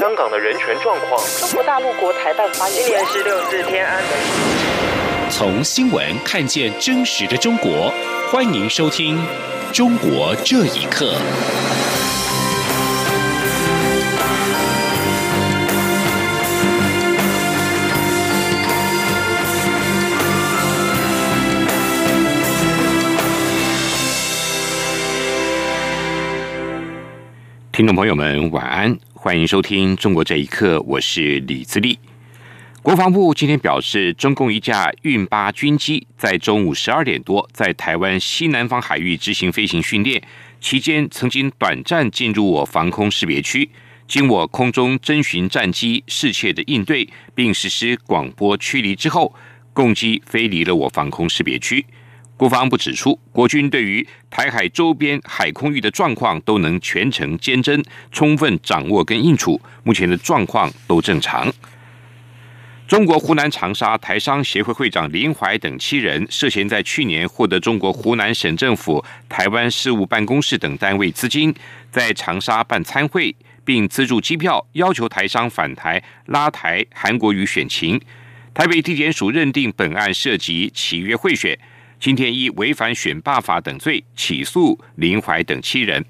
香港的人权状况。中国大陆国台办发言今年十六次天安门。从新闻看见真实的中国，欢迎收听《中国这一刻》。听众朋友们，晚安，欢迎收听《中国这一刻》，我是李自立。国防部今天表示，中共一架运八军机在中午十二点多在台湾西南方海域执行飞行训练期间，曾经短暂进入我防空识别区，经我空中侦巡战机适切的应对，并实施广播驱离之后，共机飞离了我防空识别区。国防部指出，国军对于台海周边海空域的状况都能全程监侦，充分掌握跟应处，目前的状况都正常。中国湖南长沙台商协会会长林怀等七人涉嫌在去年获得中国湖南省政府台湾事务办公室等单位资金，在长沙办参会，并资助机票，要求台商返台拉台韩国瑜选情。台北地检署认定本案涉及契约贿选。今天依违反选罢法等罪起诉林怀等七人。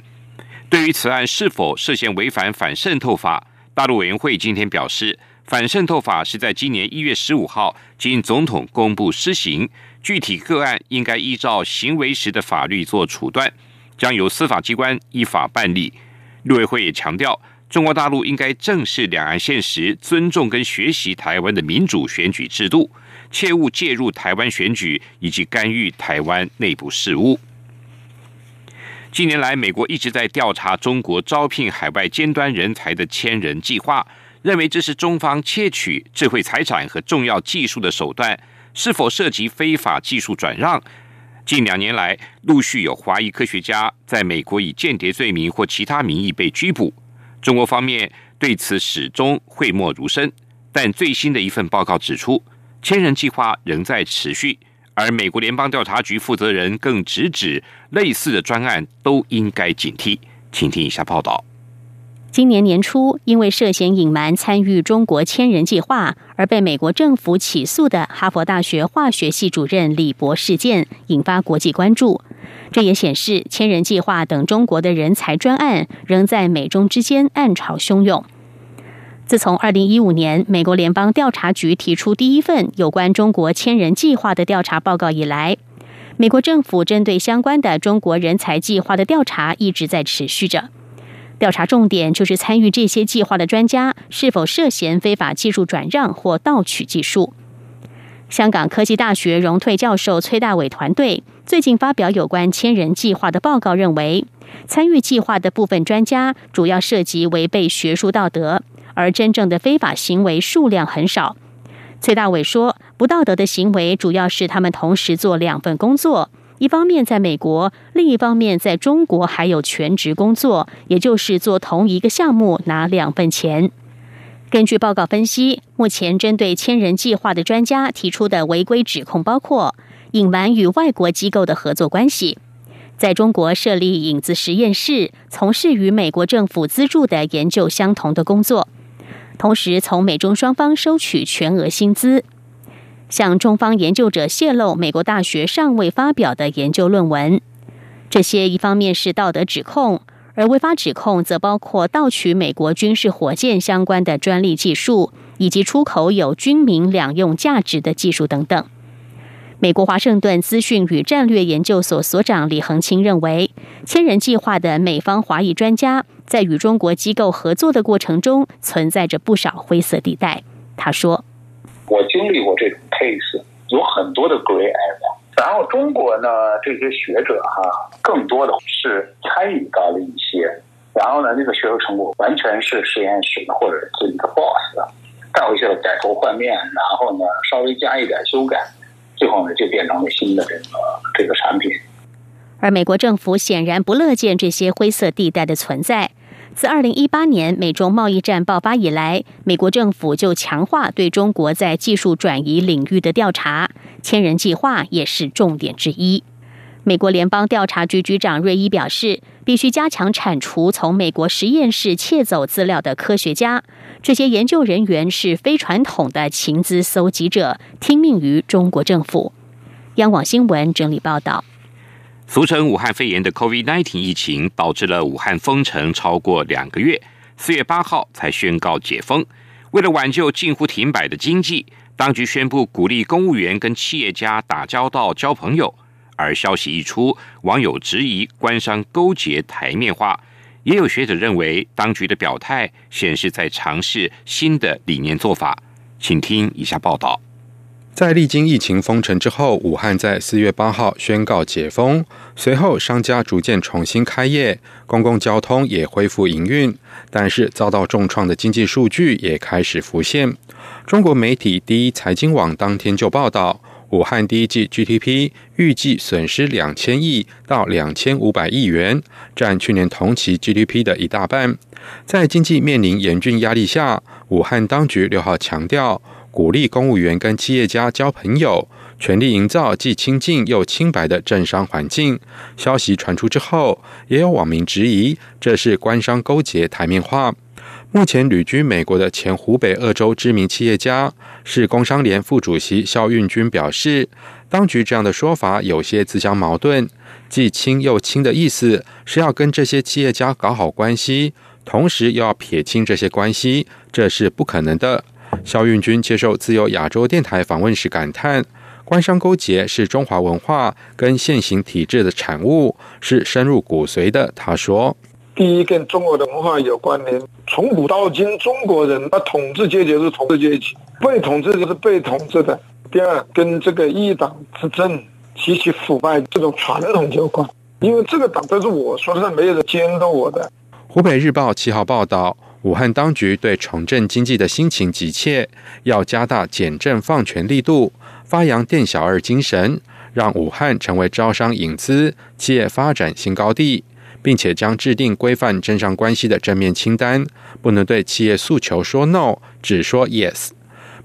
对于此案是否涉嫌违反反渗透法，大陆委员会今天表示，反渗透法是在今年一月十五号经总统公布施行，具体个案应该依照行为时的法律做处断，将由司法机关依法办理。陆委会也强调，中国大陆应该正视两岸现实，尊重跟学习台湾的民主选举制度。切勿介入台湾选举以及干预台湾内部事务。近年来，美国一直在调查中国招聘海外尖端人才的千人计划，认为这是中方窃取智慧财产和重要技术的手段，是否涉及非法技术转让？近两年来，陆续有华裔科学家在美国以间谍罪名或其他名义被拘捕。中国方面对此始终讳莫如深，但最新的一份报告指出。千人计划仍在持续，而美国联邦调查局负责人更直指，类似的专案都应该警惕。请听一下报道。今年年初，因为涉嫌隐瞒参与中国千人计划而被美国政府起诉的哈佛大学化学系主任李博事件，引发国际关注。这也显示，千人计划等中国的人才专案仍在美中之间暗潮汹涌。自从二零一五年美国联邦调查局提出第一份有关中国千人计划的调查报告以来，美国政府针对相关的中国人才计划的调查一直在持续着。调查重点就是参与这些计划的专家是否涉嫌非法技术转让或盗取技术。香港科技大学荣退教授崔大伟团队最近发表有关千人计划的报告，认为参与计划的部分专家主要涉及违背学术道德。而真正的非法行为数量很少。崔大伟说，不道德的行为主要是他们同时做两份工作，一方面在美国，另一方面在中国还有全职工作，也就是做同一个项目拿两份钱。根据报告分析，目前针对千人计划的专家提出的违规指控包括隐瞒与外国机构的合作关系。在中国设立影子实验室，从事与美国政府资助的研究相同的工作。同时，从美中双方收取全额薪资，向中方研究者泄露美国大学尚未发表的研究论文。这些一方面是道德指控，而违法指控则包括盗取美国军事火箭相关的专利技术，以及出口有军民两用价值的技术等等。美国华盛顿资讯与战略研究所所长李恒清认为，千人计划的美方华裔专家在与中国机构合作的过程中，存在着不少灰色地带。他说：“我经历过这种 case，有很多的 gray area。然后中国呢，这些学者哈，更多的是参与到了一些，然后呢，那个学术成果完全是实验室或者是一个 boss 带回去了，改头换面，然后呢，稍微加一点修改。”最后呢，就变成了新的这个这个产品。而美国政府显然不乐见这些灰色地带的存在。自二零一八年美中贸易战爆发以来，美国政府就强化对中国在技术转移领域的调查，千人计划也是重点之一。美国联邦调查局局长瑞伊表示，必须加强铲除从美国实验室窃走资料的科学家。这些研究人员是非传统的情资搜集者，听命于中国政府。央广新闻整理报道。俗称武汉肺炎的 COVID-19 疫情，导致了武汉封城超过两个月，四月八号才宣告解封。为了挽救近乎停摆的经济，当局宣布鼓励公务员跟企业家打交道、交朋友。而消息一出，网友质疑官商勾结台面化，也有学者认为当局的表态显示在尝试新的理念做法。请听以下报道：在历经疫情封城之后，武汉在四月八号宣告解封，随后商家逐渐重新开业，公共交通也恢复营运，但是遭到重创的经济数据也开始浮现。中国媒体第一财经网当天就报道。武汉第一季 GDP 预计损失两千亿到两千五百亿元，占去年同期 GDP 的一大半。在经济面临严峻压力下，武汉当局六号强调，鼓励公务员跟企业家交朋友，全力营造既清净又清白的政商环境。消息传出之后，也有网民质疑这是官商勾结台面化。目前旅居美国的前湖北鄂州知名企业家、市工商联副主席肖运军表示，当局这样的说法有些自相矛盾。既亲又亲的意思是要跟这些企业家搞好关系，同时又要撇清这些关系，这是不可能的。肖运军接受自由亚洲电台访问时感叹：“官商勾结是中华文化跟现行体制的产物，是深入骨髓的。”他说。第一，跟中国的文化有关联。从古到今，中国人他统治阶级是统治阶级，被统治就是被统治的。第二，跟这个一党执政极其腐败这种传统有关。因为这个党都是我说的，没有人监督我的。湖北日报七号报道，武汉当局对重振经济的心情急切，要加大减政放权力度，发扬店小二精神，让武汉成为招商引资、企业发展新高地。并且将制定规范政商关系的正面清单，不能对企业诉求说 no，只说 yes。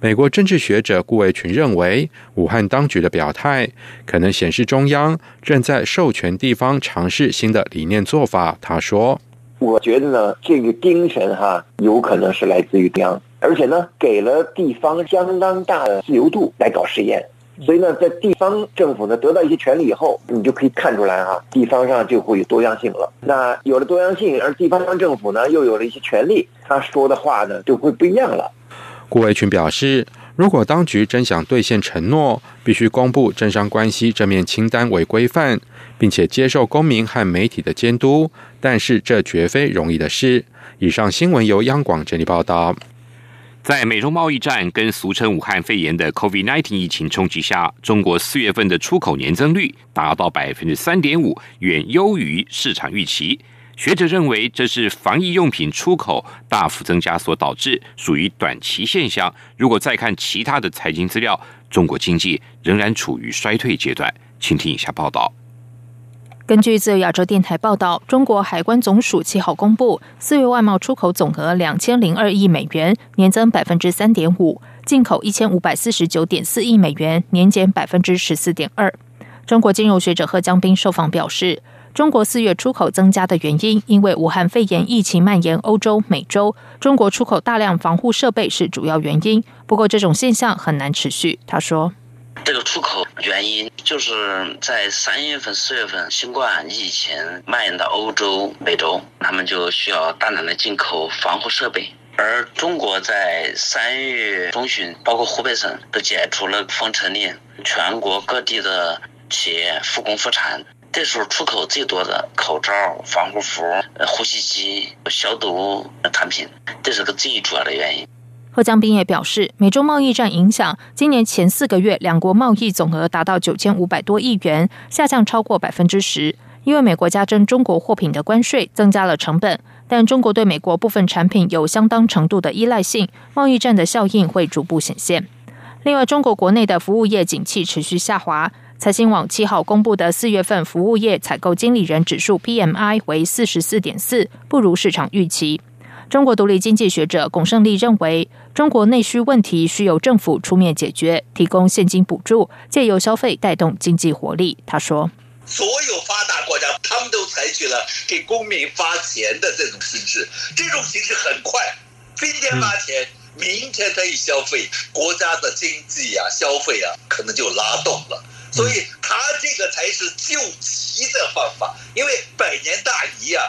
美国政治学者顾维群认为，武汉当局的表态可能显示中央正在授权地方尝试新的理念做法。他说：“我觉得呢，这个精神哈，有可能是来自于中央，而且呢，给了地方相当大的自由度来搞实验。”所以呢，在地方政府呢得到一些权利以后，你就可以看出来啊，地方上就会有多样性了。那有了多样性，而地方政府呢又有了一些权利，他说的话呢就会不一样了。顾维群表示，如果当局真想兑现承诺，必须公布政商关系这面清单为规范，并且接受公民和媒体的监督。但是这绝非容易的事。以上新闻由央广整理报道。在美中贸易战跟俗称武汉肺炎的 COVID-19 疫情冲击下，中国四月份的出口年增率达到百分之三点五，远优于市场预期。学者认为，这是防疫用品出口大幅增加所导致，属于短期现象。如果再看其他的财经资料，中国经济仍然处于衰退阶段。请听以下报道。根据自由亚洲电台报道，中国海关总署七号公布，四月外贸出口总额两千零二亿美元，年增百分之三点五；进口一千五百四十九点四亿美元，年减百分之十四点二。中国金融学者贺江斌受访表示，中国四月出口增加的原因，因为武汉肺炎疫情蔓延欧洲、美洲，中国出口大量防护设备是主要原因。不过，这种现象很难持续。他说。这个出口原因就是在三月份、四月份，新冠疫情蔓延到欧洲、美洲，他们就需要大量的进口防护设备。而中国在三月中旬，包括湖北省都解除了封城令，全国各地的企业复工复产。这时候出口最多的口罩、防护服、呼吸机、消毒产品，这是个最主要的原因。贺江斌也表示，美中贸易战影响，今年前四个月两国贸易总额达到九千五百多亿元，下降超过百分之十。因为美国加征中国货品的关税，增加了成本，但中国对美国部分产品有相当程度的依赖性，贸易战的效应会逐步显现。另外，中国国内的服务业景气持续下滑。财新网七号公布的四月份服务业采购经理人指数 PMI 为四十四点四，不如市场预期。中国独立经济学者龚胜利认为，中国内需问题需由政府出面解决，提供现金补助，借由消费带动经济活力。他说：“所有发达国家他们都采取了给公民发钱的这种形式，这种形式很快，今天发钱，明天可以消费，国家的经济啊、消费啊，可能就拉动了。所以，他这个才是救急的方法，因为百年大移啊。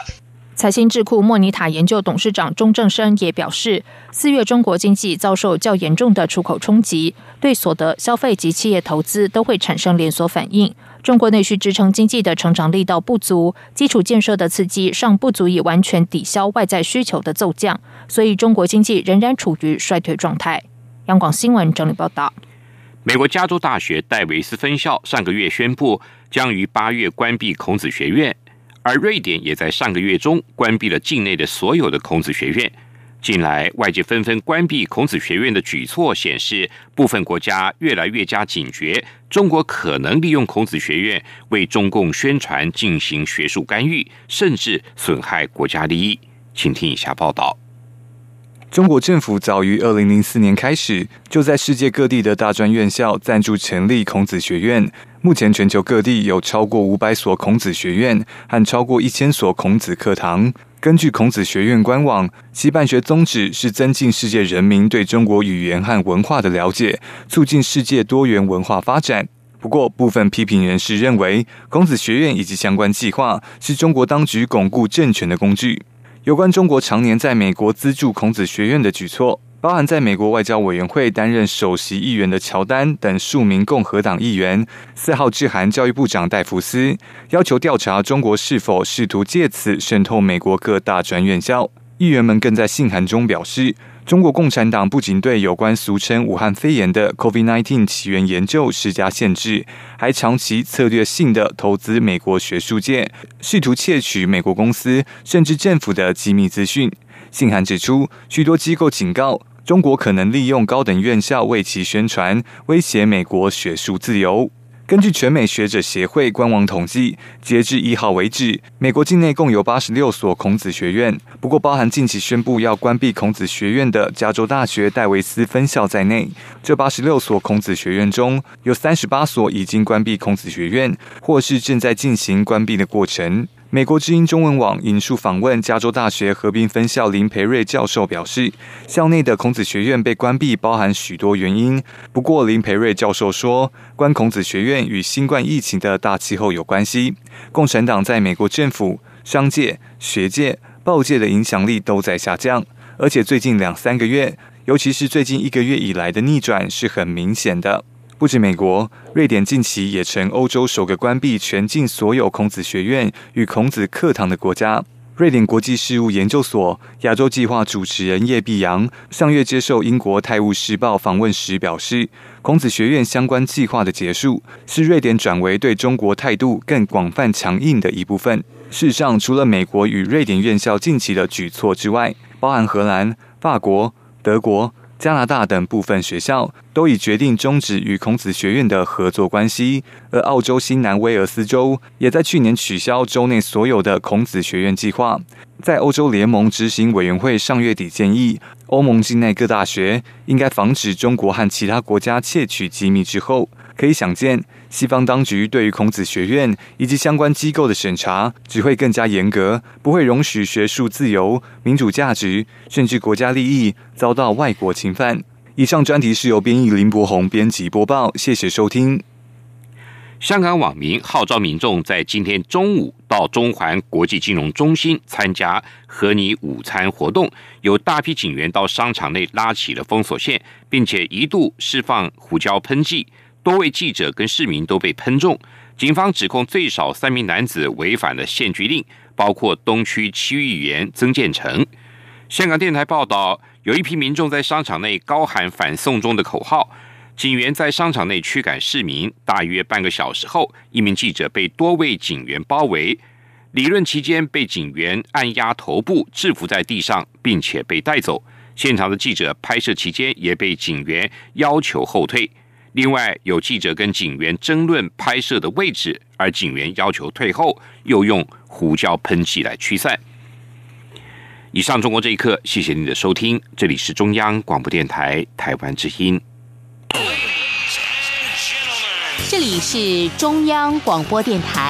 财新智库莫尼塔研究董事长钟正生也表示，四月中国经济遭受较严重的出口冲击，对所得、消费及企业投资都会产生连锁反应。中国内需支撑经济的成长力道不足，基础建设的刺激尚不足以完全抵消外在需求的骤降，所以中国经济仍然处于衰退状态。央广新闻整理报道。美国加州大学戴维斯分校上个月宣布将于八月关闭孔子学院。而瑞典也在上个月中关闭了境内的所有的孔子学院。近来，外界纷纷关闭孔子学院的举措，显示部分国家越来越加警觉，中国可能利用孔子学院为中共宣传进行学术干预，甚至损害国家利益。请听以下报道。中国政府早于二零零四年开始，就在世界各地的大专院校赞助成立孔子学院。目前，全球各地有超过五百所孔子学院和超过一千所孔子课堂。根据孔子学院官网，其办学宗旨是增进世界人民对中国语言和文化的了解，促进世界多元文化发展。不过，部分批评人士认为，孔子学院以及相关计划是中国当局巩固政权的工具。有关中国常年在美国资助孔子学院的举措。包含在美国外交委员会担任首席议员的乔丹等数名共和党议员，四号致函教育部长戴福斯，要求调查中国是否试图借此渗透美国各大专院校。议员们更在信函中表示，中国共产党不仅对有关俗称武汉肺炎的 COVID-19 起源研究施加限制，还长期策略性的投资美国学术界，试图窃取美国公司甚至政府的机密资讯。信函指出，许多机构警告中国可能利用高等院校为其宣传，威胁美国学术自由。根据全美学者协会官网统计，截至一号为止，美国境内共有八十六所孔子学院。不过，包含近期宣布要关闭孔子学院的加州大学戴维斯分校在内，这八十六所孔子学院中有三十八所已经关闭孔子学院，或是正在进行关闭的过程。美国之音中文网引述访问加州大学河滨分校林培瑞教授表示，校内的孔子学院被关闭包含许多原因。不过，林培瑞教授说，关孔子学院与新冠疫情的大气候有关系。共产党在美国政府、商界、学界、报界的影响力都在下降，而且最近两三个月，尤其是最近一个月以来的逆转是很明显的。不止美国，瑞典近期也成欧洲首个关闭全境所有孔子学院与孔子课堂的国家。瑞典国际事务研究所亚洲计划主持人叶碧阳上月接受英国《泰晤士报》访问时表示，孔子学院相关计划的结束是瑞典转为对中国态度更广泛强硬的一部分。事实上，除了美国与瑞典院校近期的举措之外，包含荷兰、法国、德国。加拿大等部分学校都已决定终止与孔子学院的合作关系，而澳洲新南威尔斯州也在去年取消州内所有的孔子学院计划。在欧洲联盟执行委员会上月底建议，欧盟境内各大学应该防止中国和其他国家窃取机密之后，可以想见。西方当局对于孔子学院以及相关机构的审查只会更加严格，不会容许学术自由、民主价值甚至国家利益遭到外国侵犯。以上专题是由编译林博宏编辑播报，谢谢收听。香港网民号召民众在今天中午到中环国际金融中心参加和你午餐活动，有大批警员到商场内拉起了封锁线，并且一度释放胡椒喷剂。多位记者跟市民都被喷中，警方指控最少三名男子违反了限聚令，包括东区区议员曾建成。香港电台报道，有一批民众在商场内高喊“反送中”的口号，警员在商场内驱赶市民。大约半个小时后，一名记者被多位警员包围，理论期间被警员按压头部，制服在地上，并且被带走。现场的记者拍摄期间也被警员要求后退。另外，有记者跟警员争论拍摄的位置，而警员要求退后，又用胡椒喷剂来驱散。以上，中国这一刻，谢谢您的收听，这里是中央广播电台台湾之音。这里是中央广播电台。